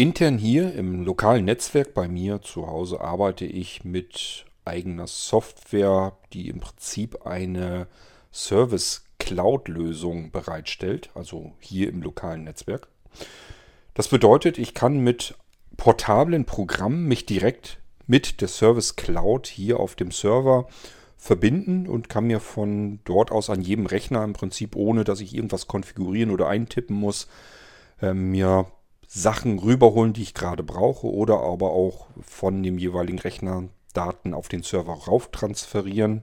Intern hier im lokalen Netzwerk bei mir zu Hause arbeite ich mit eigener Software, die im Prinzip eine Service Cloud-Lösung bereitstellt, also hier im lokalen Netzwerk. Das bedeutet, ich kann mit portablen Programmen mich direkt mit der Service Cloud hier auf dem Server verbinden und kann mir von dort aus an jedem Rechner im Prinzip, ohne dass ich irgendwas konfigurieren oder eintippen muss, äh, mir Sachen rüberholen, die ich gerade brauche oder aber auch von dem jeweiligen Rechner Daten auf den Server rauf transferieren.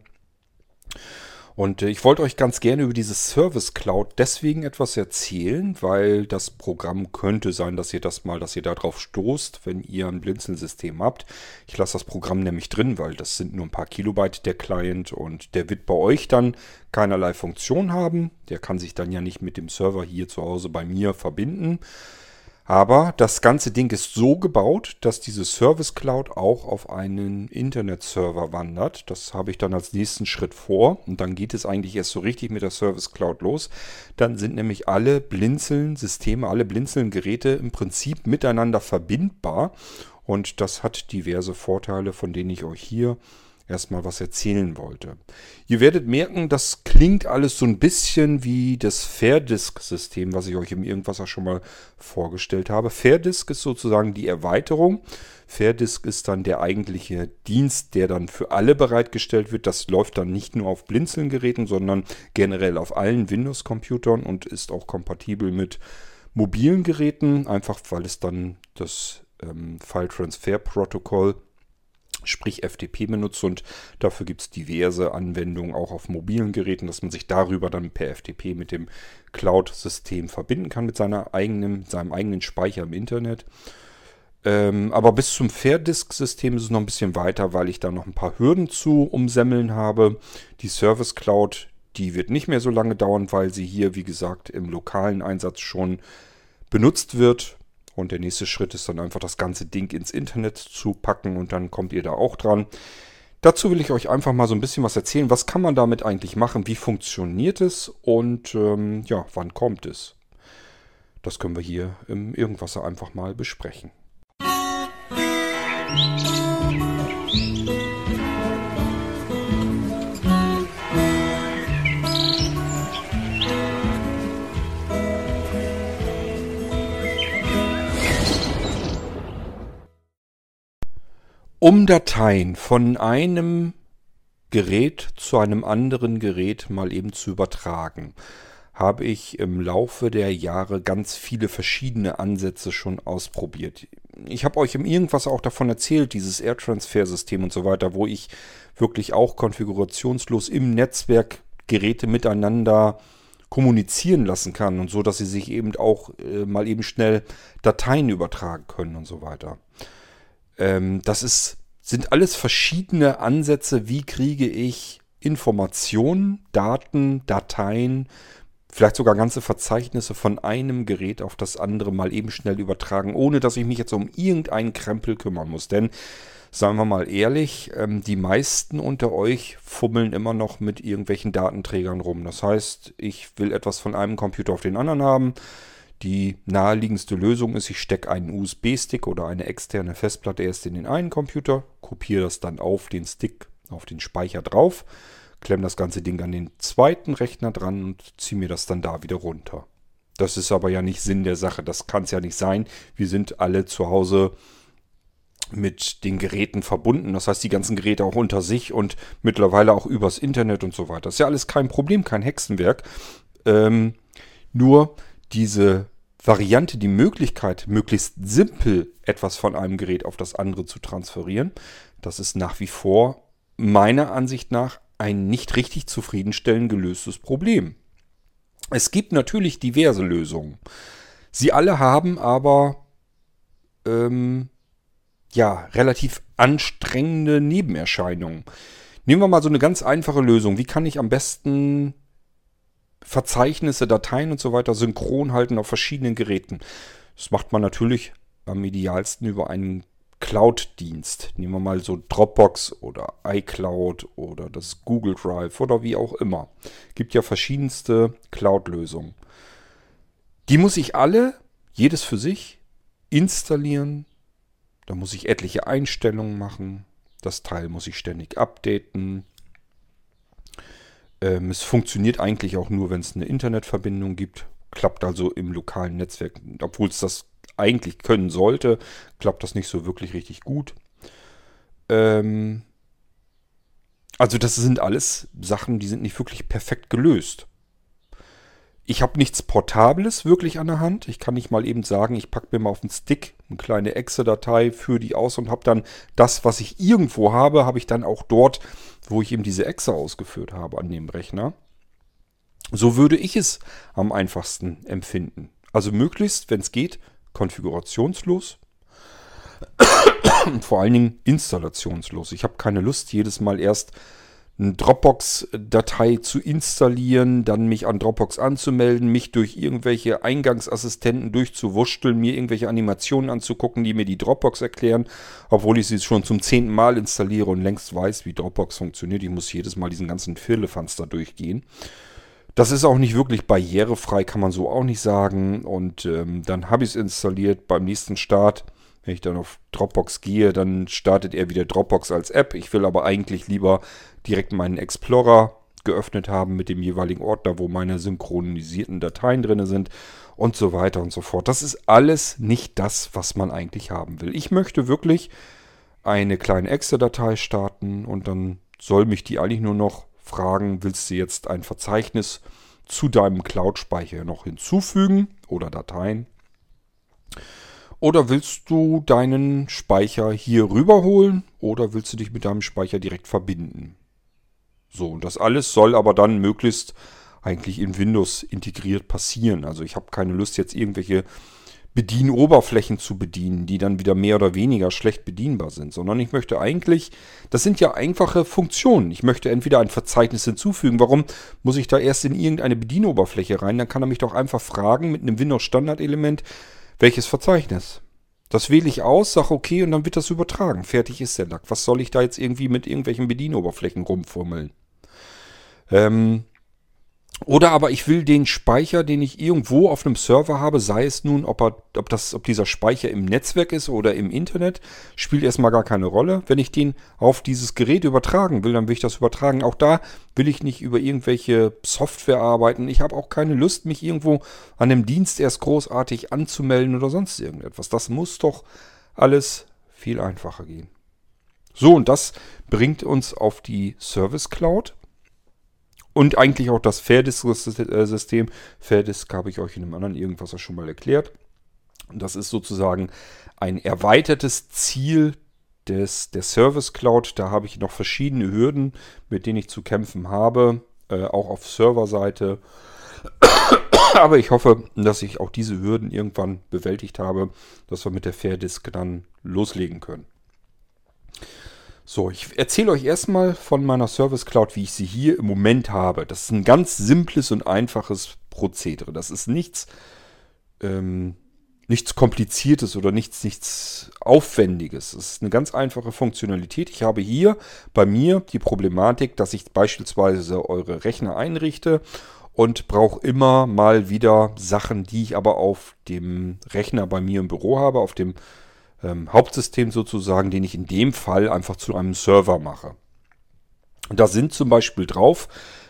Und äh, ich wollte euch ganz gerne über diese Service Cloud deswegen etwas erzählen, weil das Programm könnte sein, dass ihr das mal, dass ihr darauf stoßt, wenn ihr ein Blinzeln-System habt. Ich lasse das Programm nämlich drin, weil das sind nur ein paar Kilobyte der Client und der wird bei euch dann keinerlei Funktion haben. Der kann sich dann ja nicht mit dem Server hier zu Hause bei mir verbinden. Aber das ganze Ding ist so gebaut, dass diese Service Cloud auch auf einen Internetserver wandert. Das habe ich dann als nächsten Schritt vor. Und dann geht es eigentlich erst so richtig mit der Service Cloud los. Dann sind nämlich alle Blinzeln-Systeme, alle Blinzeln-Geräte im Prinzip miteinander verbindbar. Und das hat diverse Vorteile, von denen ich euch hier erstmal was erzählen wollte. Ihr werdet merken, das klingt alles so ein bisschen wie das Fairdisk-System, was ich euch im Irgendwasser schon mal vorgestellt habe. Fairdisk ist sozusagen die Erweiterung. Fairdisk ist dann der eigentliche Dienst, der dann für alle bereitgestellt wird. Das läuft dann nicht nur auf Blinzeln-Geräten, sondern generell auf allen Windows-Computern und ist auch kompatibel mit mobilen Geräten, einfach weil es dann das ähm, File Transfer Protokoll sprich FTP benutzt und dafür gibt es diverse Anwendungen auch auf mobilen Geräten, dass man sich darüber dann per FTP mit dem Cloud-System verbinden kann, mit seiner eigenen, seinem eigenen Speicher im Internet. Ähm, aber bis zum Fairdisk-System ist es noch ein bisschen weiter, weil ich da noch ein paar Hürden zu umsemmeln habe. Die Service Cloud, die wird nicht mehr so lange dauern, weil sie hier, wie gesagt, im lokalen Einsatz schon benutzt wird. Und der nächste Schritt ist dann einfach das ganze Ding ins Internet zu packen und dann kommt ihr da auch dran. Dazu will ich euch einfach mal so ein bisschen was erzählen. Was kann man damit eigentlich machen? Wie funktioniert es? Und ähm, ja, wann kommt es? Das können wir hier im Irgendwasser einfach mal besprechen. Musik Um Dateien von einem Gerät zu einem anderen Gerät mal eben zu übertragen, habe ich im Laufe der Jahre ganz viele verschiedene Ansätze schon ausprobiert. Ich habe euch im Irgendwas auch davon erzählt, dieses Air-Transfer-System und so weiter, wo ich wirklich auch konfigurationslos im Netzwerk Geräte miteinander kommunizieren lassen kann und so, dass sie sich eben auch äh, mal eben schnell Dateien übertragen können und so weiter. Ähm, das ist, sind alles verschiedene Ansätze, wie kriege ich Informationen, Daten, Dateien, vielleicht sogar ganze Verzeichnisse von einem Gerät auf das andere mal eben schnell übertragen, ohne dass ich mich jetzt um irgendeinen Krempel kümmern muss. Denn, sagen wir mal ehrlich, ähm, die meisten unter euch fummeln immer noch mit irgendwelchen Datenträgern rum. Das heißt, ich will etwas von einem Computer auf den anderen haben die naheliegendste Lösung ist, ich stecke einen USB-Stick oder eine externe Festplatte erst in den einen Computer, kopiere das dann auf den Stick, auf den Speicher drauf, klemme das ganze Ding an den zweiten Rechner dran und ziehe mir das dann da wieder runter. Das ist aber ja nicht Sinn der Sache, das kann es ja nicht sein. Wir sind alle zu Hause mit den Geräten verbunden. Das heißt, die ganzen Geräte auch unter sich und mittlerweile auch übers Internet und so weiter. Das ist ja alles kein Problem, kein Hexenwerk. Ähm, nur diese Variante, die Möglichkeit, möglichst simpel etwas von einem Gerät auf das andere zu transferieren, das ist nach wie vor meiner Ansicht nach ein nicht richtig zufriedenstellend gelöstes Problem. Es gibt natürlich diverse Lösungen. Sie alle haben aber ähm, ja relativ anstrengende Nebenerscheinungen. Nehmen wir mal so eine ganz einfache Lösung. Wie kann ich am besten Verzeichnisse, Dateien und so weiter synchron halten auf verschiedenen Geräten. Das macht man natürlich am idealsten über einen Cloud-Dienst. Nehmen wir mal so Dropbox oder iCloud oder das Google Drive oder wie auch immer. Gibt ja verschiedenste Cloud-Lösungen. Die muss ich alle, jedes für sich, installieren. Da muss ich etliche Einstellungen machen. Das Teil muss ich ständig updaten. Ähm, es funktioniert eigentlich auch nur, wenn es eine Internetverbindung gibt. Klappt also im lokalen Netzwerk, obwohl es das eigentlich können sollte, klappt das nicht so wirklich richtig gut. Ähm, also das sind alles Sachen, die sind nicht wirklich perfekt gelöst. Ich habe nichts Portables wirklich an der Hand. Ich kann nicht mal eben sagen, ich packe mir mal auf den Stick eine kleine Exe-Datei, für die aus und habe dann das, was ich irgendwo habe, habe ich dann auch dort, wo ich eben diese Exe ausgeführt habe an dem Rechner. So würde ich es am einfachsten empfinden. Also möglichst, wenn es geht, konfigurationslos. Vor allen Dingen installationslos. Ich habe keine Lust, jedes Mal erst eine Dropbox-Datei zu installieren, dann mich an Dropbox anzumelden, mich durch irgendwelche Eingangsassistenten durchzuwurschteln, mir irgendwelche Animationen anzugucken, die mir die Dropbox erklären, obwohl ich sie schon zum zehnten Mal installiere und längst weiß, wie Dropbox funktioniert. Ich muss jedes Mal diesen ganzen Firlefanz da durchgehen. Das ist auch nicht wirklich barrierefrei, kann man so auch nicht sagen. Und ähm, dann habe ich es installiert beim nächsten Start wenn ich dann auf Dropbox gehe, dann startet er wieder Dropbox als App. Ich will aber eigentlich lieber direkt meinen Explorer geöffnet haben mit dem jeweiligen Ordner, wo meine synchronisierten Dateien drin sind und so weiter und so fort. Das ist alles nicht das, was man eigentlich haben will. Ich möchte wirklich eine kleine Exe-Datei starten und dann soll mich die eigentlich nur noch fragen, willst du jetzt ein Verzeichnis zu deinem Cloud-Speicher noch hinzufügen oder Dateien? Oder willst du deinen Speicher hier rüberholen oder willst du dich mit deinem Speicher direkt verbinden? So, und das alles soll aber dann möglichst eigentlich in Windows integriert passieren. Also ich habe keine Lust jetzt irgendwelche Bedienoberflächen zu bedienen, die dann wieder mehr oder weniger schlecht bedienbar sind, sondern ich möchte eigentlich, das sind ja einfache Funktionen. Ich möchte entweder ein Verzeichnis hinzufügen. Warum muss ich da erst in irgendeine Bedienoberfläche rein? Dann kann er mich doch einfach fragen mit einem Windows-Standardelement, welches Verzeichnis? Das wähle ich aus, sage okay und dann wird das übertragen. Fertig ist der Lack. Was soll ich da jetzt irgendwie mit irgendwelchen Bedienoberflächen rumfummeln? Ähm, oder aber ich will den Speicher, den ich irgendwo auf einem Server habe, sei es nun, ob, er, ob, das, ob dieser Speicher im Netzwerk ist oder im Internet, spielt erstmal gar keine Rolle. Wenn ich den auf dieses Gerät übertragen will, dann will ich das übertragen. Auch da will ich nicht über irgendwelche Software arbeiten. Ich habe auch keine Lust, mich irgendwo an einem Dienst erst großartig anzumelden oder sonst irgendetwas. Das muss doch alles viel einfacher gehen. So, und das bringt uns auf die Service Cloud. Und eigentlich auch das Fairdisk-System. Fairdisk habe ich euch in einem anderen irgendwas schon mal erklärt. Das ist sozusagen ein erweitertes Ziel des, der Service Cloud. Da habe ich noch verschiedene Hürden, mit denen ich zu kämpfen habe, äh, auch auf Serverseite. Aber ich hoffe, dass ich auch diese Hürden irgendwann bewältigt habe, dass wir mit der Fairdisk dann loslegen können. So, ich erzähle euch erstmal von meiner Service Cloud, wie ich sie hier im Moment habe. Das ist ein ganz simples und einfaches Prozedere. Das ist nichts, ähm, nichts Kompliziertes oder nichts, nichts Aufwendiges. Es ist eine ganz einfache Funktionalität. Ich habe hier bei mir die Problematik, dass ich beispielsweise eure Rechner einrichte und brauche immer mal wieder Sachen, die ich aber auf dem Rechner bei mir im Büro habe, auf dem ähm, Hauptsystem sozusagen, den ich in dem Fall einfach zu einem Server mache. Und da sind zum Beispiel drauf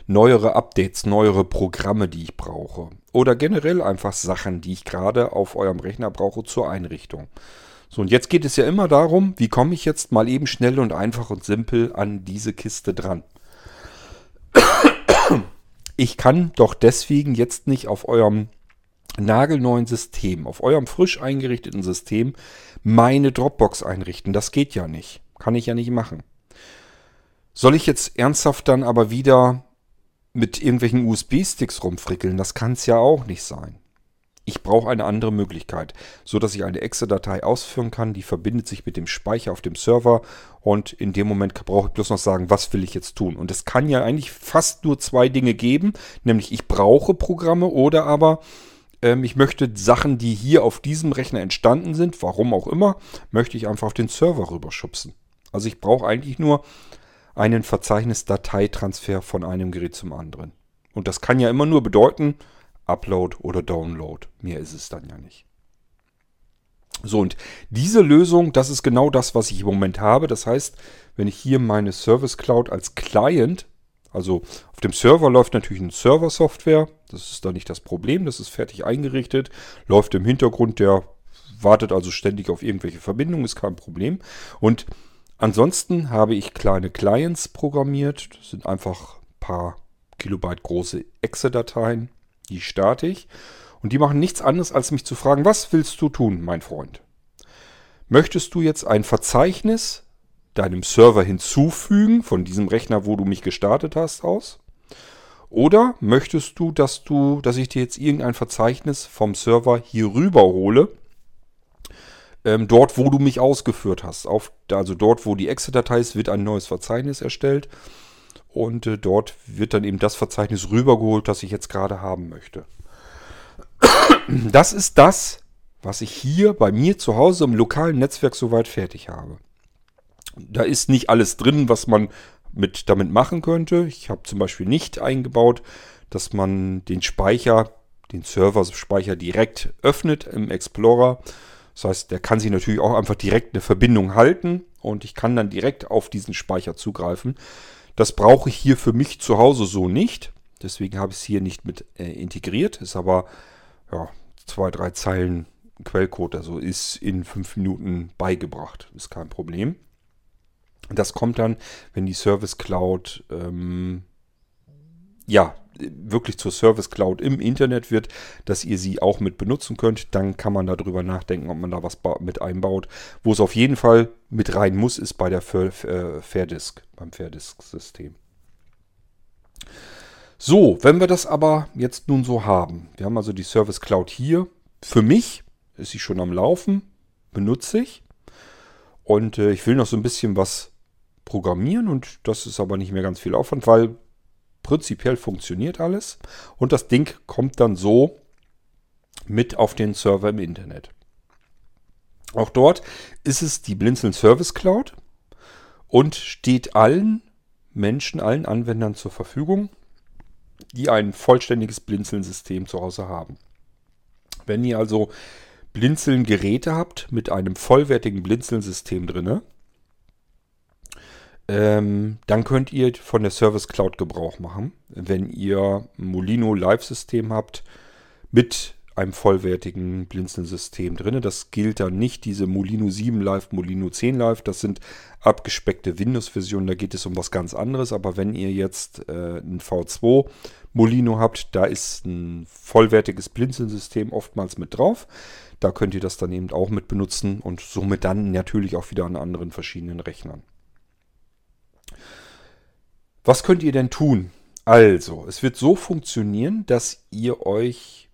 neuere Updates, neuere Programme, die ich brauche. Oder generell einfach Sachen, die ich gerade auf eurem Rechner brauche zur Einrichtung. So, und jetzt geht es ja immer darum, wie komme ich jetzt mal eben schnell und einfach und simpel an diese Kiste dran. Ich kann doch deswegen jetzt nicht auf eurem nagelneuen System, auf eurem frisch eingerichteten System meine Dropbox einrichten. Das geht ja nicht. Kann ich ja nicht machen. Soll ich jetzt ernsthaft dann aber wieder mit irgendwelchen USB-Sticks rumfrickeln? Das kann es ja auch nicht sein. Ich brauche eine andere Möglichkeit, so dass ich eine Exe-Datei ausführen kann, die verbindet sich mit dem Speicher auf dem Server und in dem Moment brauche ich bloß noch sagen, was will ich jetzt tun. Und es kann ja eigentlich fast nur zwei Dinge geben, nämlich ich brauche Programme oder aber ähm, ich möchte Sachen, die hier auf diesem Rechner entstanden sind, warum auch immer, möchte ich einfach auf den Server rüberschubsen. Also ich brauche eigentlich nur einen Verzeichnis-Dateitransfer von einem Gerät zum anderen. Und das kann ja immer nur bedeuten, Upload oder Download. Mehr ist es dann ja nicht. So, und diese Lösung, das ist genau das, was ich im Moment habe. Das heißt, wenn ich hier meine Service Cloud als Client, also auf dem Server läuft natürlich eine Server-Software, das ist da nicht das Problem, das ist fertig eingerichtet, läuft im Hintergrund, der wartet also ständig auf irgendwelche Verbindungen, ist kein Problem. Und ansonsten habe ich kleine Clients programmiert, das sind einfach ein paar Kilobyte große Exe-Dateien, die starte ich. Und die machen nichts anderes, als mich zu fragen, was willst du tun, mein Freund? Möchtest du jetzt ein Verzeichnis deinem Server hinzufügen, von diesem Rechner, wo du mich gestartet hast, aus? Oder möchtest du, dass du, dass ich dir jetzt irgendein Verzeichnis vom Server hier rüber hole, ähm, dort, wo du mich ausgeführt hast. Auf, also dort, wo die Exe-Datei ist, wird ein neues Verzeichnis erstellt. Und äh, dort wird dann eben das Verzeichnis rübergeholt, das ich jetzt gerade haben möchte. Das ist das, was ich hier bei mir zu Hause im lokalen Netzwerk soweit fertig habe. Da ist nicht alles drin, was man mit, damit machen könnte. Ich habe zum Beispiel nicht eingebaut, dass man den Speicher, den Server-Speicher direkt öffnet im Explorer. Das heißt, der kann sich natürlich auch einfach direkt eine Verbindung halten und ich kann dann direkt auf diesen Speicher zugreifen. Das brauche ich hier für mich zu Hause so nicht. Deswegen habe ich es hier nicht mit äh, integriert. Ist aber ja, zwei, drei Zeilen Quellcode, also ist in fünf Minuten beigebracht. Ist kein Problem. Das kommt dann, wenn die Service Cloud ähm, ja wirklich zur Service Cloud im Internet wird, dass ihr sie auch mit benutzen könnt. Dann kann man darüber nachdenken, ob man da was mit einbaut. Wo es auf jeden Fall mit rein muss, ist bei der äh, Fairdisk, beim Fairdisk-System. So, wenn wir das aber jetzt nun so haben, wir haben also die Service Cloud hier. Für mich ist sie schon am Laufen, benutze ich. Und äh, ich will noch so ein bisschen was programmieren und das ist aber nicht mehr ganz viel Aufwand, weil prinzipiell funktioniert alles. Und das Ding kommt dann so mit auf den Server im Internet. Auch dort ist es die Blinzeln Service Cloud und steht allen Menschen, allen Anwendern zur Verfügung die ein vollständiges Blinzeln-System zu Hause haben. Wenn ihr also Blinzeln-Geräte habt mit einem vollwertigen Blinzeln-System drin, ähm, dann könnt ihr von der Service Cloud Gebrauch machen. Wenn ihr Molino Live-System habt mit einem vollwertigen Blinzeln-System drin. Das gilt dann nicht diese Molino 7 Live, Molino 10 Live. Das sind abgespeckte Windows-Versionen. Da geht es um was ganz anderes. Aber wenn ihr jetzt äh, ein V2 Molino habt, da ist ein vollwertiges Blinzeln-System oftmals mit drauf. Da könnt ihr das dann eben auch mit benutzen und somit dann natürlich auch wieder an anderen verschiedenen Rechnern. Was könnt ihr denn tun? Also, es wird so funktionieren, dass ihr euch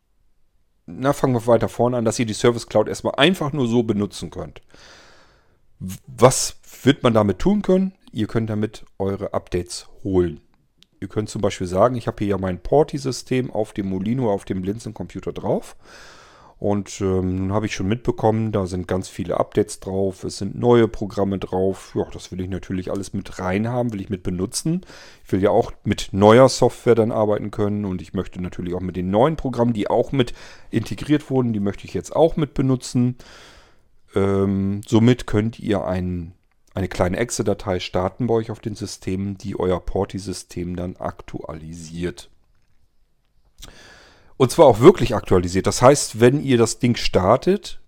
na, fangen wir weiter vorne an, dass ihr die Service Cloud erstmal einfach nur so benutzen könnt. Was wird man damit tun können? Ihr könnt damit eure Updates holen. Ihr könnt zum Beispiel sagen, ich habe hier ja mein Porti-System auf dem Molino, auf dem Blinzeln-Computer drauf. Und ähm, nun habe ich schon mitbekommen, da sind ganz viele Updates drauf, es sind neue Programme drauf. Ja, das will ich natürlich alles mit rein haben, will ich mit benutzen. Ich will ja auch mit neuer Software dann arbeiten können und ich möchte natürlich auch mit den neuen Programmen, die auch mit integriert wurden, die möchte ich jetzt auch mit benutzen. Ähm, somit könnt ihr ein, eine kleine Exe-Datei starten bei euch auf den Systemen, die euer Porti-System dann aktualisiert. Und zwar auch wirklich aktualisiert. Das heißt, wenn ihr das Ding startet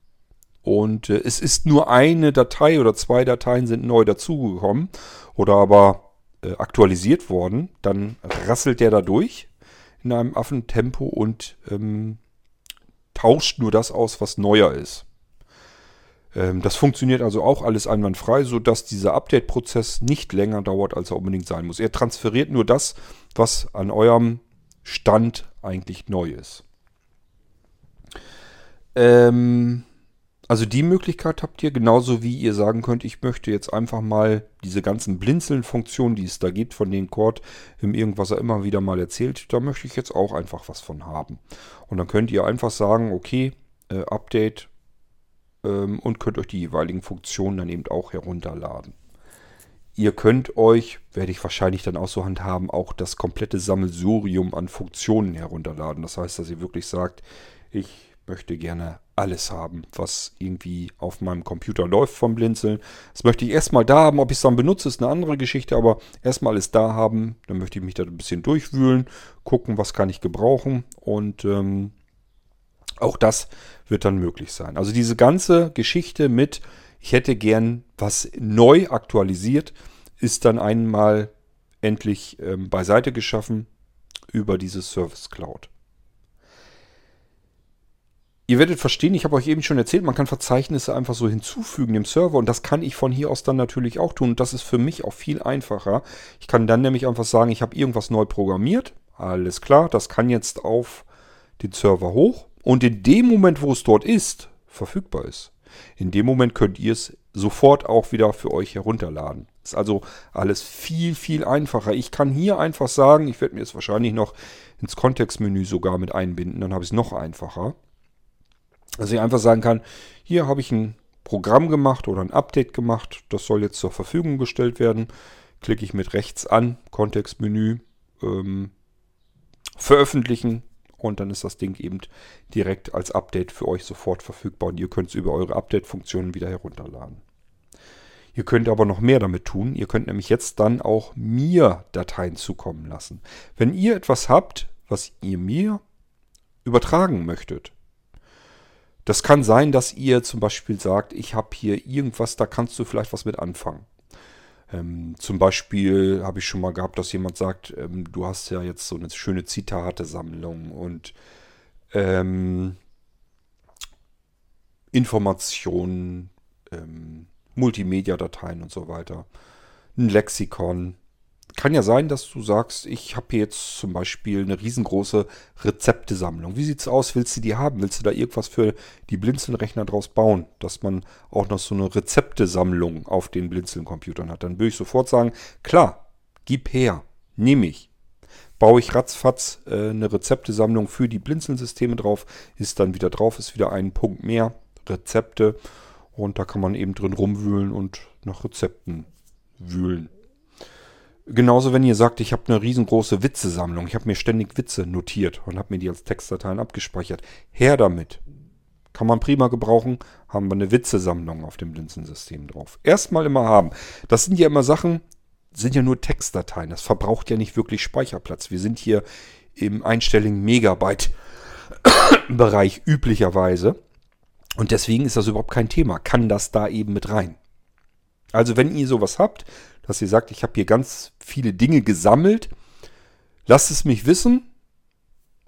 und äh, es ist nur eine Datei oder zwei Dateien sind neu dazugekommen oder aber äh, aktualisiert worden, dann rasselt der da durch in einem Affentempo und ähm, tauscht nur das aus, was neuer ist. Ähm, das funktioniert also auch alles einwandfrei, sodass dieser Update-Prozess nicht länger dauert, als er unbedingt sein muss. Er transferiert nur das, was an eurem Stand eigentlich neu ist. Ähm, also die Möglichkeit habt ihr, genauso wie ihr sagen könnt, ich möchte jetzt einfach mal diese ganzen Blinzeln-Funktionen, die es da gibt, von den Cord im Irgendwas er immer wieder mal erzählt, da möchte ich jetzt auch einfach was von haben. Und dann könnt ihr einfach sagen, okay, äh, Update ähm, und könnt euch die jeweiligen Funktionen dann eben auch herunterladen. Ihr könnt euch, werde ich wahrscheinlich dann auch so handhaben, auch das komplette Sammelsurium an Funktionen herunterladen. Das heißt, dass ihr wirklich sagt, ich möchte gerne alles haben, was irgendwie auf meinem Computer läuft vom Blinzeln. Das möchte ich erstmal da haben. Ob ich es dann benutze, ist eine andere Geschichte, aber erstmal alles da haben. Dann möchte ich mich da ein bisschen durchwühlen, gucken, was kann ich gebrauchen und ähm, auch das wird dann möglich sein. Also diese ganze Geschichte mit, ich hätte gern was neu aktualisiert, ist dann einmal endlich ähm, beiseite geschaffen über diese Service Cloud. Ihr werdet verstehen, ich habe euch eben schon erzählt, man kann Verzeichnisse einfach so hinzufügen dem Server und das kann ich von hier aus dann natürlich auch tun und das ist für mich auch viel einfacher. Ich kann dann nämlich einfach sagen, ich habe irgendwas neu programmiert, alles klar, das kann jetzt auf den Server hoch und in dem Moment, wo es dort ist, verfügbar ist, in dem Moment könnt ihr es sofort auch wieder für euch herunterladen. Ist also alles viel, viel einfacher. Ich kann hier einfach sagen, ich werde mir es wahrscheinlich noch ins Kontextmenü sogar mit einbinden, dann habe ich es noch einfacher. Dass ich einfach sagen kann, hier habe ich ein Programm gemacht oder ein Update gemacht, das soll jetzt zur Verfügung gestellt werden. Klicke ich mit rechts an, Kontextmenü, ähm, veröffentlichen und dann ist das Ding eben direkt als Update für euch sofort verfügbar und ihr könnt es über eure Update-Funktionen wieder herunterladen. Ihr könnt aber noch mehr damit tun. Ihr könnt nämlich jetzt dann auch mir Dateien zukommen lassen. Wenn ihr etwas habt, was ihr mir übertragen möchtet, das kann sein, dass ihr zum Beispiel sagt, ich habe hier irgendwas, da kannst du vielleicht was mit anfangen. Ähm, zum Beispiel habe ich schon mal gehabt, dass jemand sagt, ähm, du hast ja jetzt so eine schöne Zitate-Sammlung und ähm, Informationen, ähm, Multimedia-Dateien und so weiter, ein Lexikon, kann ja sein, dass du sagst, ich habe jetzt zum Beispiel eine riesengroße Rezeptesammlung. Wie sieht's aus? Willst du die haben? Willst du da irgendwas für die Blinzeln-Rechner draus bauen? Dass man auch noch so eine Rezeptesammlung auf den Blinzeln-Computern hat. Dann würde ich sofort sagen, klar, gib her, nehme ich. Baue ich ratzfatz äh, eine Rezeptesammlung für die Blinzeln-Systeme drauf, ist dann wieder drauf, ist wieder ein Punkt mehr, Rezepte. Und da kann man eben drin rumwühlen und nach Rezepten wühlen. Genauso, wenn ihr sagt, ich habe eine riesengroße Witzesammlung, ich habe mir ständig Witze notiert und habe mir die als Textdateien abgespeichert. Her damit. Kann man prima gebrauchen, haben wir eine Witzesammlung auf dem Blinzensystem drauf. Erstmal immer haben. Das sind ja immer Sachen, sind ja nur Textdateien. Das verbraucht ja nicht wirklich Speicherplatz. Wir sind hier im einstelligen Megabyte-Bereich üblicherweise. Und deswegen ist das überhaupt kein Thema. Kann das da eben mit rein. Also wenn ihr sowas habt, dass ihr sagt, ich habe hier ganz viele Dinge gesammelt. Lasst es mich wissen.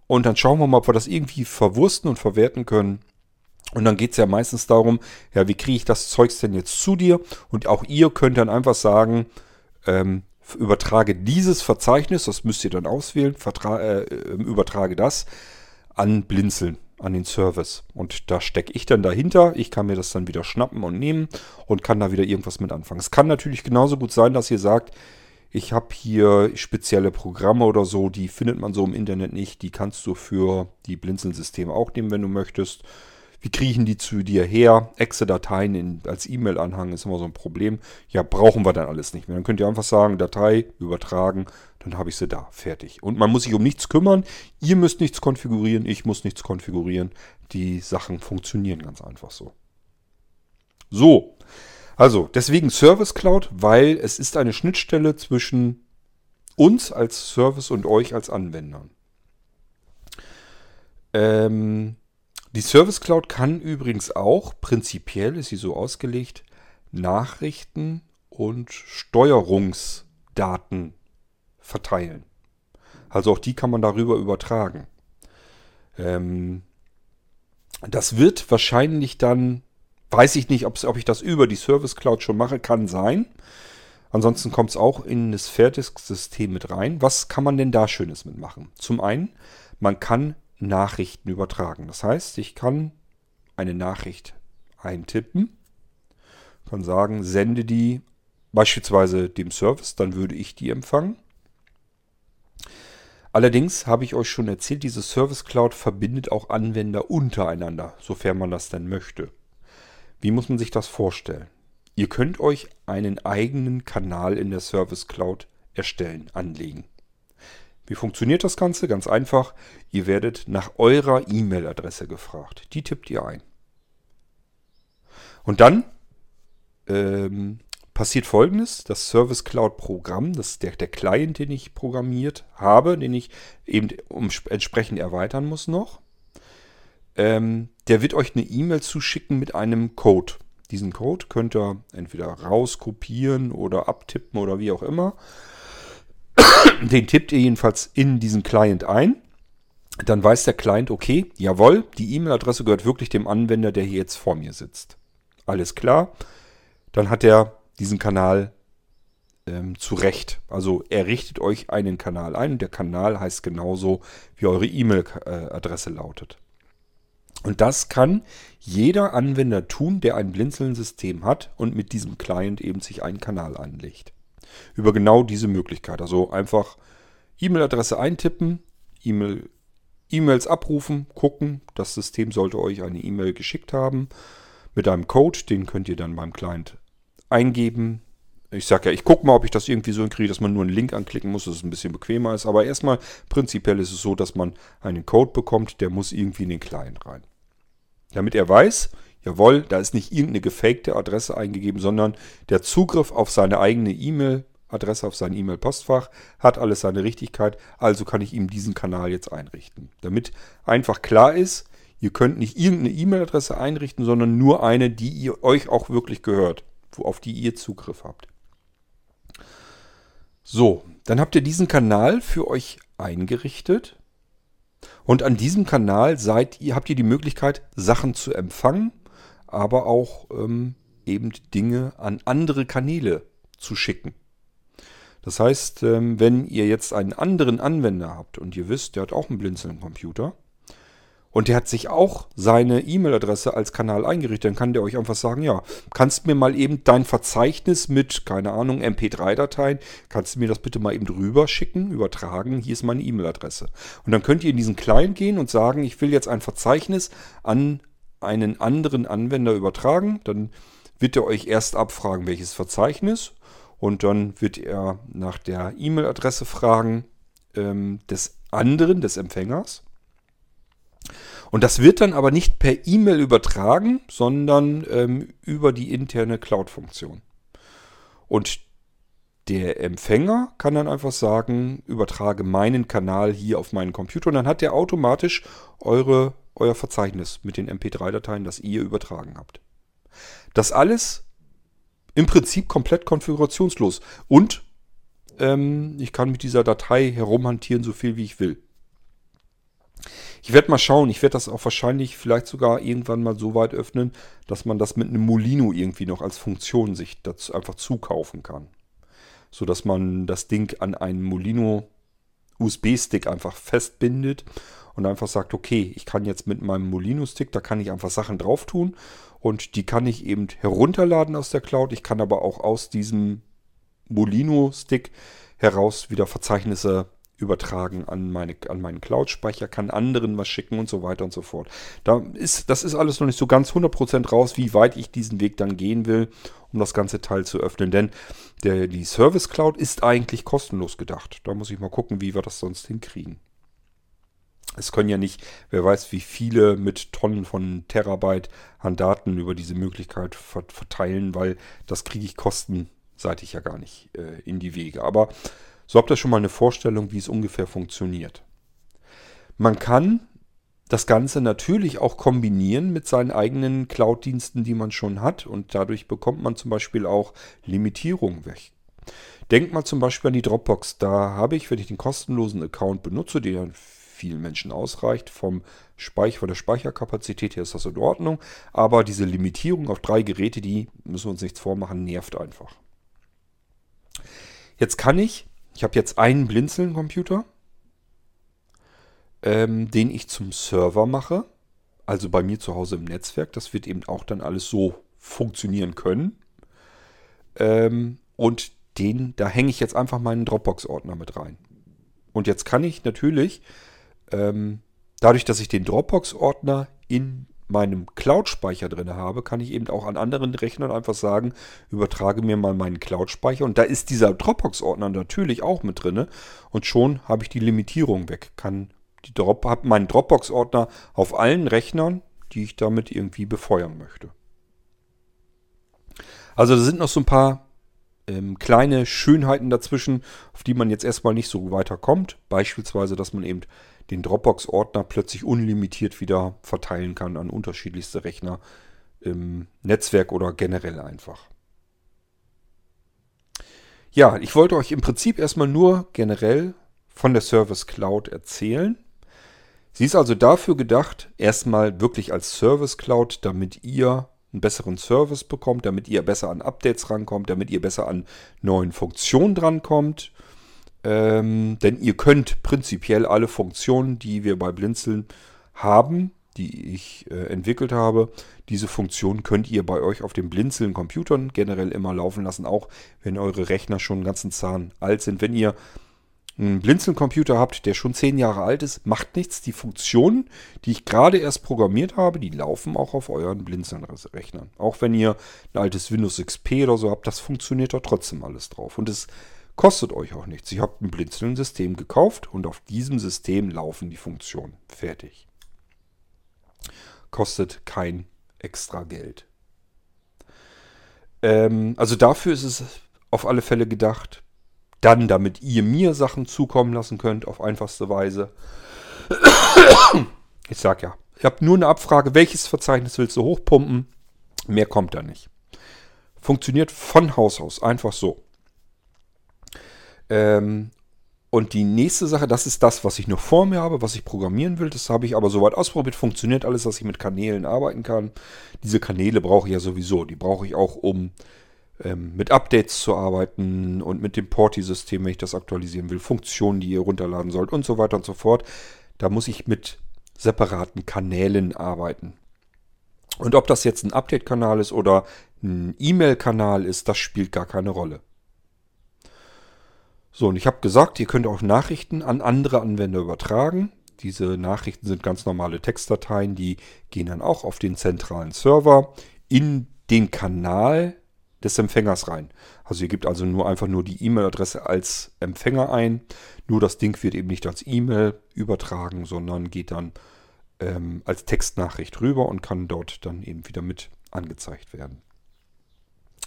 Und dann schauen wir mal, ob wir das irgendwie verwursten und verwerten können. Und dann geht es ja meistens darum, ja, wie kriege ich das Zeugs denn jetzt zu dir? Und auch ihr könnt dann einfach sagen, ähm, übertrage dieses Verzeichnis, das müsst ihr dann auswählen, äh, übertrage das an Blinzeln an den Service. Und da stecke ich dann dahinter. Ich kann mir das dann wieder schnappen und nehmen und kann da wieder irgendwas mit anfangen. Es kann natürlich genauso gut sein, dass ihr sagt, ich habe hier spezielle Programme oder so, die findet man so im Internet nicht. Die kannst du für die Blinzeln-Systeme auch nehmen, wenn du möchtest. Wie kriechen die zu dir her? Exe-Dateien als E-Mail-Anhang ist immer so ein Problem. Ja, brauchen wir dann alles nicht mehr. Dann könnt ihr einfach sagen, Datei übertragen, dann habe ich sie da, fertig. Und man muss sich um nichts kümmern. Ihr müsst nichts konfigurieren, ich muss nichts konfigurieren. Die Sachen funktionieren ganz einfach so. So, also deswegen Service Cloud, weil es ist eine Schnittstelle zwischen uns als Service und euch als Anwendern. Ähm, die Service Cloud kann übrigens auch, prinzipiell ist sie so ausgelegt, Nachrichten und Steuerungsdaten verteilen. Also auch die kann man darüber übertragen. Ähm, das wird wahrscheinlich dann, weiß ich nicht, ob ich das über die Service Cloud schon mache, kann sein. Ansonsten kommt es auch in das Fairdisk-System mit rein. Was kann man denn da Schönes mitmachen? Zum einen, man kann Nachrichten übertragen. Das heißt, ich kann eine Nachricht eintippen, kann sagen, sende die beispielsweise dem Service, dann würde ich die empfangen. Allerdings habe ich euch schon erzählt, diese Service Cloud verbindet auch Anwender untereinander, sofern man das denn möchte. Wie muss man sich das vorstellen? Ihr könnt euch einen eigenen Kanal in der Service Cloud erstellen, anlegen. Wie funktioniert das Ganze? Ganz einfach. Ihr werdet nach eurer E-Mail-Adresse gefragt. Die tippt ihr ein. Und dann ähm, passiert folgendes: Das Service Cloud Programm, das ist der, der Client, den ich programmiert habe, den ich eben um, entsprechend erweitern muss noch. Ähm, der wird euch eine E-Mail zuschicken mit einem Code. Diesen Code könnt ihr entweder rauskopieren oder abtippen oder wie auch immer. Den tippt ihr jedenfalls in diesen Client ein. Dann weiß der Client, okay, jawohl, die E-Mail-Adresse gehört wirklich dem Anwender, der hier jetzt vor mir sitzt. Alles klar. Dann hat er diesen Kanal ähm, zurecht. Also er richtet euch einen Kanal ein und der Kanal heißt genauso, wie eure E-Mail-Adresse lautet. Und das kann jeder Anwender tun, der ein Blinzeln-System hat und mit diesem Client eben sich einen Kanal anlegt. Über genau diese Möglichkeit. Also einfach E-Mail-Adresse eintippen, E-Mail, E-Mails abrufen, gucken. Das System sollte euch eine E-Mail geschickt haben mit einem Code. Den könnt ihr dann beim Client eingeben. Ich sage ja, ich gucke mal, ob ich das irgendwie so hinkriege, dass man nur einen Link anklicken muss, dass es ein bisschen bequemer ist. Aber erstmal, prinzipiell ist es so, dass man einen Code bekommt, der muss irgendwie in den Client rein. Damit er weiß, jawohl, da ist nicht irgendeine gefakte Adresse eingegeben, sondern der Zugriff auf seine eigene E-Mail-Adresse, auf sein E-Mail-Postfach hat alles seine Richtigkeit. Also kann ich ihm diesen Kanal jetzt einrichten. Damit einfach klar ist, ihr könnt nicht irgendeine E-Mail-Adresse einrichten, sondern nur eine, die ihr euch auch wirklich gehört, auf die ihr Zugriff habt. So, dann habt ihr diesen Kanal für euch eingerichtet. Und an diesem Kanal seid ihr, habt ihr die Möglichkeit, Sachen zu empfangen, aber auch ähm, eben Dinge an andere Kanäle zu schicken. Das heißt, ähm, wenn ihr jetzt einen anderen Anwender habt und ihr wisst, der hat auch einen Blinzeln-Computer, und der hat sich auch seine E-Mail-Adresse als Kanal eingerichtet. Dann kann der euch einfach sagen, ja, kannst mir mal eben dein Verzeichnis mit, keine Ahnung, MP3-Dateien, kannst du mir das bitte mal eben drüber schicken, übertragen, hier ist meine E-Mail-Adresse. Und dann könnt ihr in diesen Client gehen und sagen, ich will jetzt ein Verzeichnis an einen anderen Anwender übertragen. Dann wird er euch erst abfragen, welches Verzeichnis. Und dann wird er nach der E-Mail-Adresse fragen ähm, des anderen, des Empfängers. Und das wird dann aber nicht per E-Mail übertragen, sondern ähm, über die interne Cloud-Funktion. Und der Empfänger kann dann einfach sagen, übertrage meinen Kanal hier auf meinen Computer und dann hat er automatisch eure, euer Verzeichnis mit den MP3-Dateien, das ihr übertragen habt. Das alles im Prinzip komplett konfigurationslos. Und ähm, ich kann mit dieser Datei herumhantieren, so viel wie ich will. Ich werde mal schauen. Ich werde das auch wahrscheinlich vielleicht sogar irgendwann mal so weit öffnen, dass man das mit einem Molino irgendwie noch als Funktion sich dazu einfach zukaufen kann. So dass man das Ding an einen Molino USB-Stick einfach festbindet und einfach sagt, okay, ich kann jetzt mit meinem Molino-Stick, da kann ich einfach Sachen drauf tun und die kann ich eben herunterladen aus der Cloud. Ich kann aber auch aus diesem Molino-Stick heraus wieder Verzeichnisse übertragen an, meine, an meinen Cloud-Speicher, kann anderen was schicken und so weiter und so fort. Da ist, das ist alles noch nicht so ganz 100% raus, wie weit ich diesen Weg dann gehen will, um das ganze Teil zu öffnen. Denn der, die Service Cloud ist eigentlich kostenlos gedacht. Da muss ich mal gucken, wie wir das sonst hinkriegen. Es können ja nicht, wer weiß, wie viele mit Tonnen von Terabyte an Daten über diese Möglichkeit verteilen, weil das kriege ich kostenseitig ja gar nicht äh, in die Wege. Aber so habt ihr schon mal eine Vorstellung, wie es ungefähr funktioniert. Man kann das Ganze natürlich auch kombinieren mit seinen eigenen Cloud-Diensten, die man schon hat. Und dadurch bekommt man zum Beispiel auch Limitierungen weg. Denkt mal zum Beispiel an die Dropbox. Da habe ich, wenn ich den kostenlosen Account benutze, der vielen Menschen ausreicht, vom Speicher, von der Speicherkapazität her ist das in Ordnung. Aber diese Limitierung auf drei Geräte, die müssen wir uns nichts vormachen, nervt einfach. Jetzt kann ich ich habe jetzt einen Blinzeln-Computer, ähm, den ich zum Server mache. Also bei mir zu Hause im Netzwerk. Das wird eben auch dann alles so funktionieren können. Ähm, und den, da hänge ich jetzt einfach meinen Dropbox-Ordner mit rein. Und jetzt kann ich natürlich, ähm, dadurch, dass ich den Dropbox-Ordner in meinem Cloud-Speicher drin habe, kann ich eben auch an anderen Rechnern einfach sagen, übertrage mir mal meinen Cloud-Speicher. Und da ist dieser Dropbox-Ordner natürlich auch mit drin. Und schon habe ich die Limitierung weg. Kann Drop, habe meinen Dropbox-Ordner auf allen Rechnern, die ich damit irgendwie befeuern möchte. Also da sind noch so ein paar ähm, kleine Schönheiten dazwischen, auf die man jetzt erstmal nicht so weiterkommt. Beispielsweise, dass man eben den Dropbox-Ordner plötzlich unlimitiert wieder verteilen kann an unterschiedlichste Rechner im Netzwerk oder generell einfach. Ja, ich wollte euch im Prinzip erstmal nur generell von der Service Cloud erzählen. Sie ist also dafür gedacht, erstmal wirklich als Service Cloud, damit ihr einen besseren Service bekommt, damit ihr besser an Updates rankommt, damit ihr besser an neuen Funktionen drankommt ähm, denn ihr könnt prinzipiell alle Funktionen, die wir bei Blinzeln haben, die ich äh, entwickelt habe, diese Funktionen könnt ihr bei euch auf den Blinzeln Computern generell immer laufen lassen, auch wenn eure Rechner schon einen ganzen Zahn alt sind. Wenn ihr einen Blinzeln-Computer habt, der schon zehn Jahre alt ist, macht nichts. Die Funktionen, die ich gerade erst programmiert habe, die laufen auch auf euren Blinzeln-Rechnern. Auch wenn ihr ein altes Windows XP oder so habt, das funktioniert da trotzdem alles drauf. Und es Kostet euch auch nichts. Ihr habt ein Blinzeln-System gekauft und auf diesem System laufen die Funktionen. Fertig. Kostet kein extra Geld. Ähm, also dafür ist es auf alle Fälle gedacht. Dann, damit ihr mir Sachen zukommen lassen könnt, auf einfachste Weise. Ich sag ja, ihr habt nur eine Abfrage, welches Verzeichnis willst du hochpumpen? Mehr kommt da nicht. Funktioniert von Haus aus, einfach so. Ähm, und die nächste Sache, das ist das, was ich noch vor mir habe, was ich programmieren will. Das habe ich aber soweit ausprobiert. Funktioniert alles, dass ich mit Kanälen arbeiten kann. Diese Kanäle brauche ich ja sowieso. Die brauche ich auch, um ähm, mit Updates zu arbeiten und mit dem Porti-System, wenn ich das aktualisieren will. Funktionen, die ihr runterladen sollt und so weiter und so fort. Da muss ich mit separaten Kanälen arbeiten. Und ob das jetzt ein Update-Kanal ist oder ein E-Mail-Kanal ist, das spielt gar keine Rolle. So, und ich habe gesagt, ihr könnt auch Nachrichten an andere Anwender übertragen. Diese Nachrichten sind ganz normale Textdateien, die gehen dann auch auf den zentralen Server in den Kanal des Empfängers rein. Also ihr gebt also nur einfach nur die E-Mail-Adresse als Empfänger ein. Nur das Ding wird eben nicht als E-Mail übertragen, sondern geht dann ähm, als Textnachricht rüber und kann dort dann eben wieder mit angezeigt werden.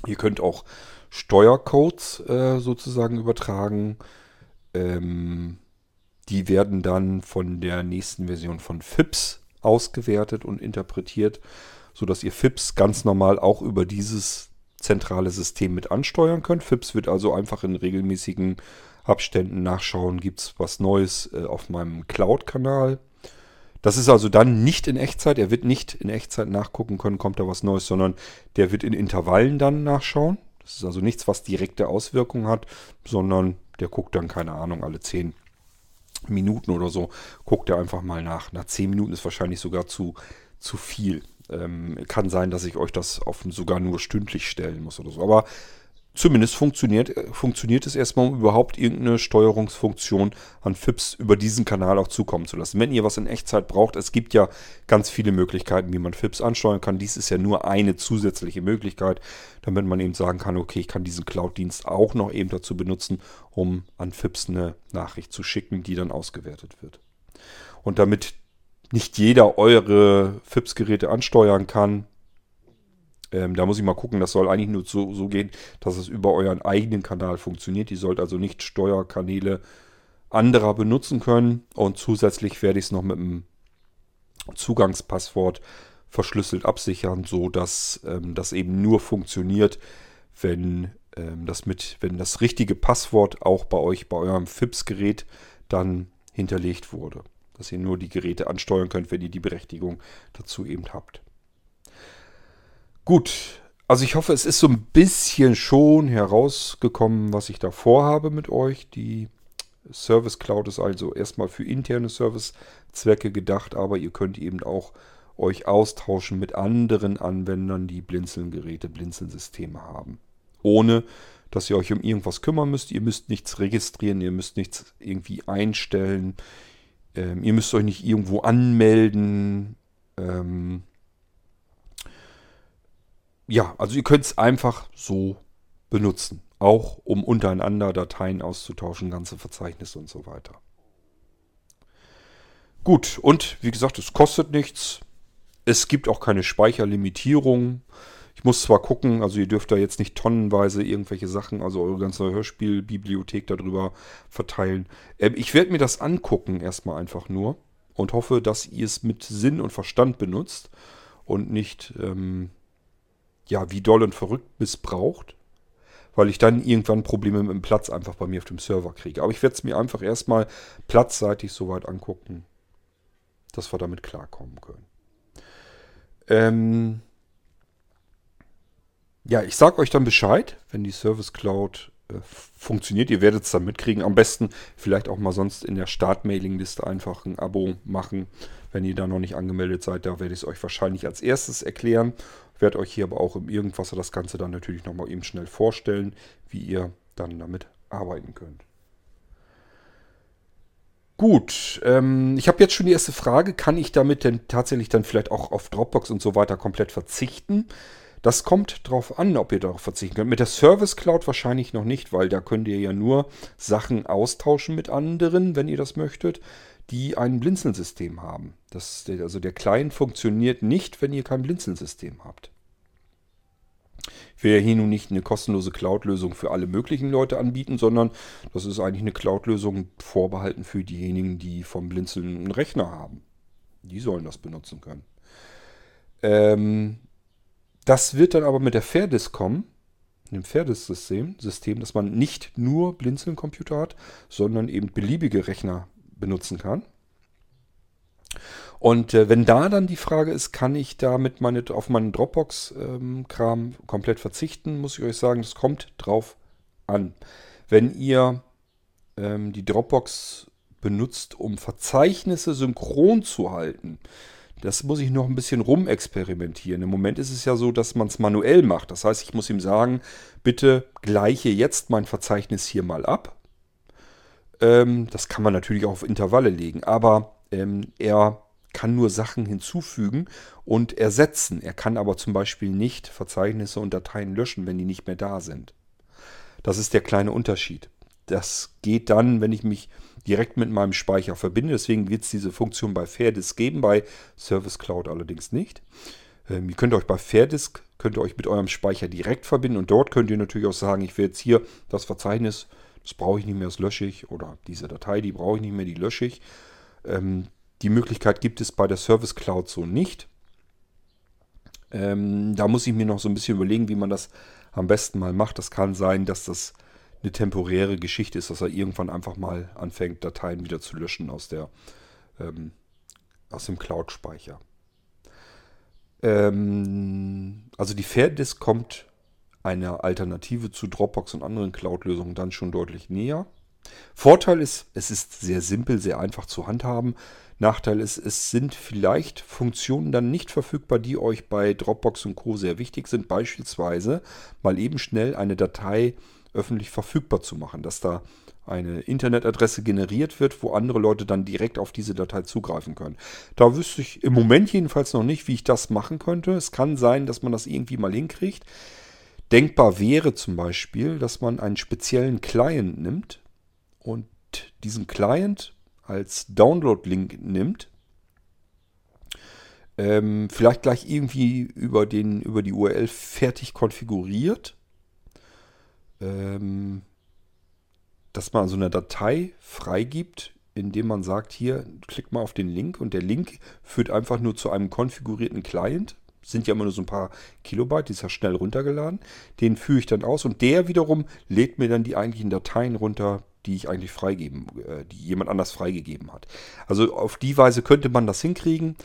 Ihr könnt auch Steuercodes äh, sozusagen übertragen. Ähm, die werden dann von der nächsten Version von FIPS ausgewertet und interpretiert, sodass ihr FIPS ganz normal auch über dieses zentrale System mit ansteuern könnt. FIPS wird also einfach in regelmäßigen Abständen nachschauen, gibt es was Neues äh, auf meinem Cloud-Kanal. Das ist also dann nicht in Echtzeit. Er wird nicht in Echtzeit nachgucken können, kommt da was Neues, sondern der wird in Intervallen dann nachschauen. Das ist also nichts, was direkte Auswirkungen hat, sondern der guckt dann, keine Ahnung, alle 10 Minuten oder so, guckt er einfach mal nach. Nach 10 Minuten ist wahrscheinlich sogar zu, zu viel. Ähm, kann sein, dass ich euch das auf sogar nur stündlich stellen muss oder so. Aber Zumindest funktioniert, funktioniert es erstmal, um überhaupt irgendeine Steuerungsfunktion an FIPS über diesen Kanal auch zukommen zu lassen. Wenn ihr was in Echtzeit braucht, es gibt ja ganz viele Möglichkeiten, wie man FIPS ansteuern kann. Dies ist ja nur eine zusätzliche Möglichkeit, damit man eben sagen kann, okay, ich kann diesen Cloud-Dienst auch noch eben dazu benutzen, um an FIPS eine Nachricht zu schicken, die dann ausgewertet wird. Und damit nicht jeder eure FIPS-Geräte ansteuern kann, ähm, da muss ich mal gucken, das soll eigentlich nur so, so gehen, dass es über euren eigenen Kanal funktioniert. Ihr sollt also nicht Steuerkanäle anderer benutzen können. Und zusätzlich werde ich es noch mit einem Zugangspasswort verschlüsselt absichern, so dass ähm, das eben nur funktioniert, wenn ähm, das mit, wenn das richtige Passwort auch bei euch bei eurem FIPS-Gerät dann hinterlegt wurde. Dass ihr nur die Geräte ansteuern könnt, wenn ihr die Berechtigung dazu eben habt. Gut, also ich hoffe, es ist so ein bisschen schon herausgekommen, was ich da vorhabe mit euch. Die Service Cloud ist also erstmal für interne Servicezwecke gedacht, aber ihr könnt eben auch euch austauschen mit anderen Anwendern, die Blinzeln-Geräte, Blinzeln-Systeme haben. Ohne, dass ihr euch um irgendwas kümmern müsst. Ihr müsst nichts registrieren, ihr müsst nichts irgendwie einstellen. Ähm, ihr müsst euch nicht irgendwo anmelden. Ähm, ja, also ihr könnt es einfach so benutzen. Auch um untereinander Dateien auszutauschen, ganze Verzeichnisse und so weiter. Gut, und wie gesagt, es kostet nichts. Es gibt auch keine Speicherlimitierung. Ich muss zwar gucken, also ihr dürft da jetzt nicht tonnenweise irgendwelche Sachen, also eure ganze Hörspielbibliothek darüber verteilen. Ähm, ich werde mir das angucken, erstmal einfach nur. Und hoffe, dass ihr es mit Sinn und Verstand benutzt und nicht, ähm, ja, wie doll und verrückt missbraucht. Weil ich dann irgendwann Probleme mit dem Platz einfach bei mir auf dem Server kriege. Aber ich werde es mir einfach erstmal platzseitig soweit angucken, dass wir damit klarkommen können. Ähm, ja, ich sage euch dann Bescheid, wenn die Service Cloud äh, funktioniert. Ihr werdet es dann mitkriegen. Am besten vielleicht auch mal sonst in der Start-Mailing-Liste einfach ein Abo machen, wenn ihr da noch nicht angemeldet seid. Da werde ich es euch wahrscheinlich als erstes erklären. Werde euch hier aber auch im Irgendwasser das Ganze dann natürlich nochmal eben schnell vorstellen, wie ihr dann damit arbeiten könnt. Gut, ähm, ich habe jetzt schon die erste Frage. Kann ich damit denn tatsächlich dann vielleicht auch auf Dropbox und so weiter komplett verzichten? Das kommt drauf an, ob ihr darauf verzichten könnt. Mit der Service Cloud wahrscheinlich noch nicht, weil da könnt ihr ja nur Sachen austauschen mit anderen, wenn ihr das möchtet, die ein Blinzeln-System haben. Das, also der Client funktioniert nicht, wenn ihr kein Blinzeln-System habt. Ich will ja hier nun nicht eine kostenlose Cloud-Lösung für alle möglichen Leute anbieten, sondern das ist eigentlich eine Cloud-Lösung vorbehalten für diejenigen, die vom Blinzeln einen Rechner haben. Die sollen das benutzen können. Ähm, das wird dann aber mit der Fairdisk kommen, dem Fairdisk-System, System, dass man nicht nur Blinzeln-Computer hat, sondern eben beliebige Rechner benutzen kann. Und äh, wenn da dann die Frage ist, kann ich damit meine, auf meinen Dropbox-Kram ähm, komplett verzichten, muss ich euch sagen, das kommt drauf an. Wenn ihr ähm, die Dropbox benutzt, um Verzeichnisse synchron zu halten, das muss ich noch ein bisschen rumexperimentieren. Im Moment ist es ja so, dass man es manuell macht. Das heißt, ich muss ihm sagen, bitte gleiche jetzt mein Verzeichnis hier mal ab. Ähm, das kann man natürlich auch auf Intervalle legen, aber ähm, er kann nur Sachen hinzufügen und ersetzen. Er kann aber zum Beispiel nicht Verzeichnisse und Dateien löschen, wenn die nicht mehr da sind. Das ist der kleine Unterschied. Das geht dann, wenn ich mich direkt mit meinem Speicher verbinde. Deswegen wird es diese Funktion bei Fairdisk geben, bei Service Cloud allerdings nicht. Ähm, ihr könnt euch bei Fairdisk, könnt ihr euch mit eurem Speicher direkt verbinden und dort könnt ihr natürlich auch sagen, ich will jetzt hier das Verzeichnis, das brauche ich nicht mehr, das lösche ich oder diese Datei, die brauche ich nicht mehr, die lösche ich. Ähm, die Möglichkeit gibt es bei der Service Cloud so nicht. Ähm, da muss ich mir noch so ein bisschen überlegen, wie man das am besten mal macht. Das kann sein, dass das eine temporäre Geschichte ist, dass er irgendwann einfach mal anfängt, Dateien wieder zu löschen aus, der, ähm, aus dem Cloud-Speicher. Ähm, also die Fairdisk kommt einer Alternative zu Dropbox und anderen Cloud-Lösungen dann schon deutlich näher. Vorteil ist, es ist sehr simpel, sehr einfach zu handhaben. Nachteil ist, es sind vielleicht Funktionen dann nicht verfügbar, die euch bei Dropbox und Co. sehr wichtig sind. Beispielsweise mal eben schnell eine Datei öffentlich verfügbar zu machen, dass da eine Internetadresse generiert wird, wo andere Leute dann direkt auf diese Datei zugreifen können. Da wüsste ich im Moment jedenfalls noch nicht, wie ich das machen könnte. Es kann sein, dass man das irgendwie mal hinkriegt. Denkbar wäre zum Beispiel, dass man einen speziellen Client nimmt und diesen Client als Download-Link nimmt. Ähm, vielleicht gleich irgendwie über, den, über die URL fertig konfiguriert ähm, dass man so eine Datei freigibt, indem man sagt, hier, klick mal auf den Link und der Link führt einfach nur zu einem konfigurierten Client. Sind ja immer nur so ein paar Kilobyte, die ist ja schnell runtergeladen. Den führe ich dann aus und der wiederum lädt mir dann die eigentlichen Dateien runter, die ich eigentlich freigeben, äh, die jemand anders freigegeben hat. Also auf die Weise könnte man das hinkriegen.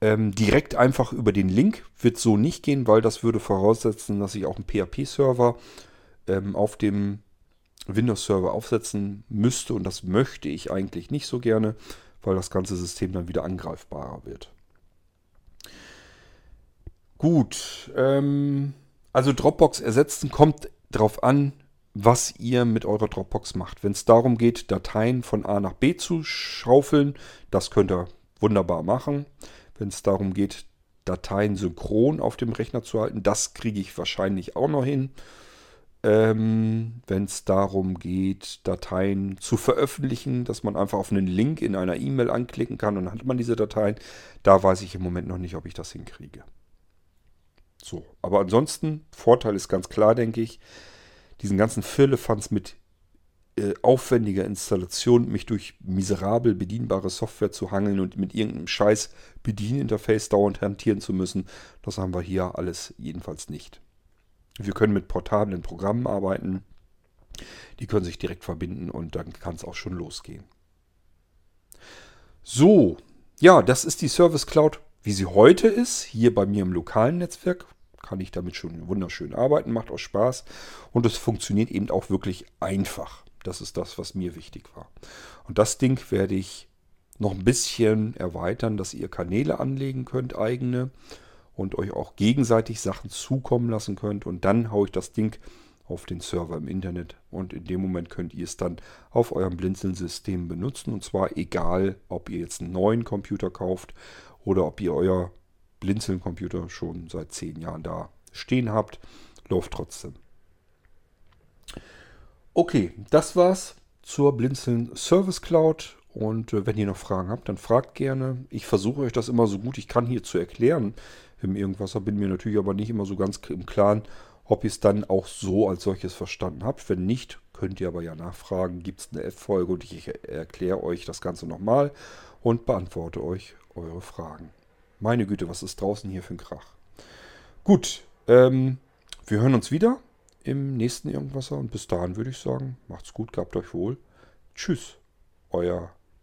Ähm, direkt einfach über den Link wird so nicht gehen, weil das würde voraussetzen, dass ich auch einen PHP-Server ähm, auf dem Windows-Server aufsetzen müsste. Und das möchte ich eigentlich nicht so gerne, weil das ganze System dann wieder angreifbarer wird. Gut, ähm, also Dropbox ersetzen kommt darauf an, was ihr mit eurer Dropbox macht. Wenn es darum geht, Dateien von A nach B zu schaufeln, das könnt ihr wunderbar machen. Wenn es darum geht, Dateien synchron auf dem Rechner zu halten. Das kriege ich wahrscheinlich auch noch hin. Ähm, Wenn es darum geht, Dateien zu veröffentlichen, dass man einfach auf einen Link in einer E-Mail anklicken kann und dann hat man diese Dateien. Da weiß ich im Moment noch nicht, ob ich das hinkriege. So, aber ansonsten, Vorteil ist ganz klar, denke ich, diesen ganzen Firlefanz mit äh, aufwendiger Installation, mich durch miserabel bedienbare Software zu hangeln und mit irgendeinem scheiß Bedieninterface dauernd hantieren zu müssen, das haben wir hier alles jedenfalls nicht. Wir können mit portablen Programmen arbeiten. Die können sich direkt verbinden und dann kann es auch schon losgehen. So, ja, das ist die Service Cloud, wie sie heute ist. Hier bei mir im lokalen Netzwerk kann ich damit schon wunderschön arbeiten, macht auch Spaß und es funktioniert eben auch wirklich einfach. Das ist das, was mir wichtig war. Und das Ding werde ich noch ein bisschen erweitern, dass ihr Kanäle anlegen könnt, eigene und euch auch gegenseitig Sachen zukommen lassen könnt. Und dann haue ich das Ding auf den Server im Internet und in dem Moment könnt ihr es dann auf eurem Blinzeln-System benutzen. Und zwar egal, ob ihr jetzt einen neuen Computer kauft oder ob ihr euer Blinzeln-Computer schon seit zehn Jahren da stehen habt, läuft trotzdem. Okay, das war's zur Blinzeln Service Cloud. Und äh, wenn ihr noch Fragen habt, dann fragt gerne. Ich versuche euch das immer so gut ich kann hier zu erklären im Irgendwasser. Bin mir natürlich aber nicht immer so ganz im Klaren, ob ihr es dann auch so als solches verstanden habt. Wenn nicht, könnt ihr aber ja nachfragen. Gibt es eine F-Folge und ich erkläre euch das Ganze nochmal und beantworte euch eure Fragen. Meine Güte, was ist draußen hier für ein Krach? Gut, ähm, wir hören uns wieder im nächsten Irgendwasser und bis dahin würde ich sagen, macht's gut, gehabt euch wohl. Tschüss, euer